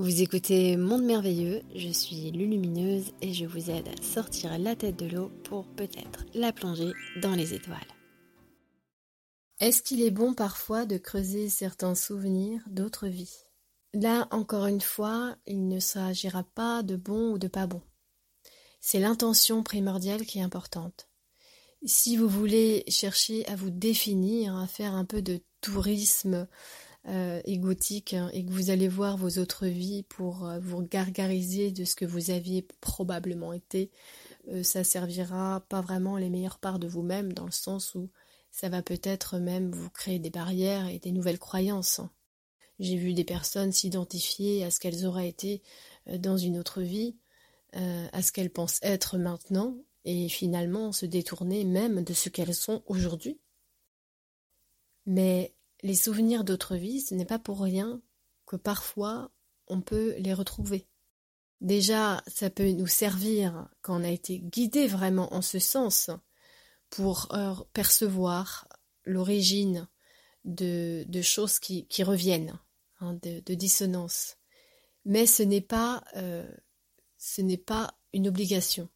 Vous écoutez Monde Merveilleux, je suis Lulumineuse et je vous aide à sortir la tête de l'eau pour peut-être la plonger dans les étoiles. Est-ce qu'il est bon parfois de creuser certains souvenirs d'autres vies? Là, encore une fois, il ne s'agira pas de bon ou de pas bon. C'est l'intention primordiale qui est importante. Si vous voulez chercher à vous définir, à faire un peu de tourisme euh, égotique hein, et que vous allez voir vos autres vies pour euh, vous gargariser de ce que vous aviez probablement été, euh, ça servira pas vraiment les meilleures parts de vous-même dans le sens où ça va peut-être même vous créer des barrières et des nouvelles croyances. Hein. J'ai vu des personnes s'identifier à ce qu'elles auraient été dans une autre vie, à ce qu'elles pensent être maintenant, et finalement se détourner même de ce qu'elles sont aujourd'hui. Mais les souvenirs d'autres vies, ce n'est pas pour rien que parfois on peut les retrouver. Déjà, ça peut nous servir quand on a été guidé vraiment en ce sens pour euh, percevoir l'origine de, choses qui, reviennent, hein, de, dissonance. Mais ce n'est pas, euh, pas une obligation.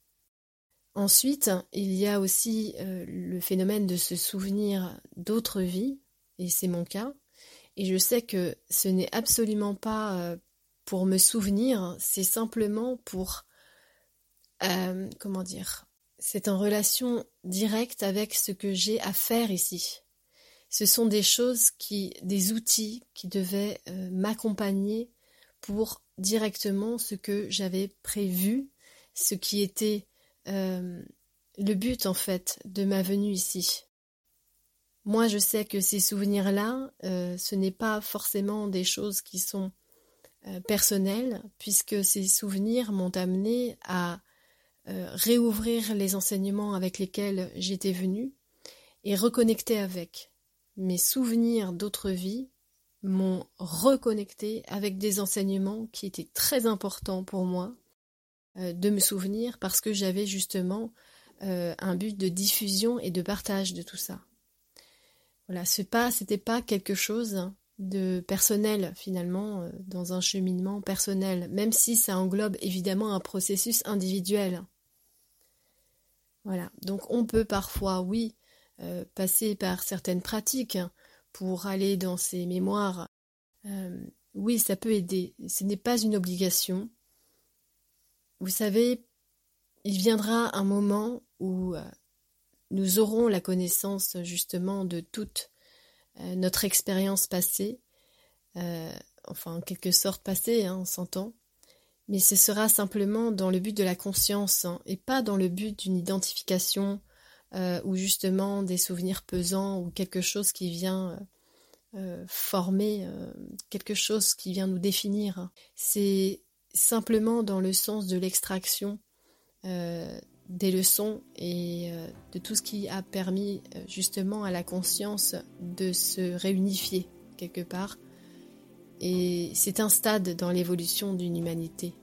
Ensuite, il y a aussi euh, le phénomène de se souvenir d'autres vies et c'est mon cas. Et je sais que ce n'est absolument pas euh, pour me souvenir, c'est simplement pour, euh, comment dire, c'est en relation directe avec ce que j'ai à faire ici. Ce sont des choses qui, des outils qui devaient euh, m'accompagner pour directement ce que j'avais prévu, ce qui était le but en fait de ma venue ici. Moi, je sais que ces souvenirs-là, euh, ce n'est pas forcément des choses qui sont euh, personnelles, puisque ces souvenirs m'ont amené à euh, réouvrir les enseignements avec lesquels j'étais venue et reconnecter avec. Mes souvenirs d'autres vies m'ont reconnecté avec des enseignements qui étaient très importants pour moi de me souvenir parce que j'avais justement un but de diffusion et de partage de tout ça. Voilà, ce pas, c'était pas quelque chose de personnel finalement euh, dans un cheminement personnel, même si ça englobe évidemment un processus individuel. Voilà, donc on peut parfois, oui, euh, passer par certaines pratiques pour aller dans ces mémoires. Euh, oui, ça peut aider. Ce n'est pas une obligation. Vous savez, il viendra un moment où nous aurons la connaissance justement de toute euh, notre expérience passée, euh, enfin en quelque sorte passée, hein, on s'entend, mais ce sera simplement dans le but de la conscience hein, et pas dans le but d'une identification euh, ou justement des souvenirs pesants ou quelque chose qui vient former, quelque chose qui vient nous définir. C'est simplement dans le sens de l'extraction des leçons et euh, de tout ce qui a permis euh, justement à la conscience de se réunifier quelque part. Et c'est un stade dans l'évolution d'une humanité.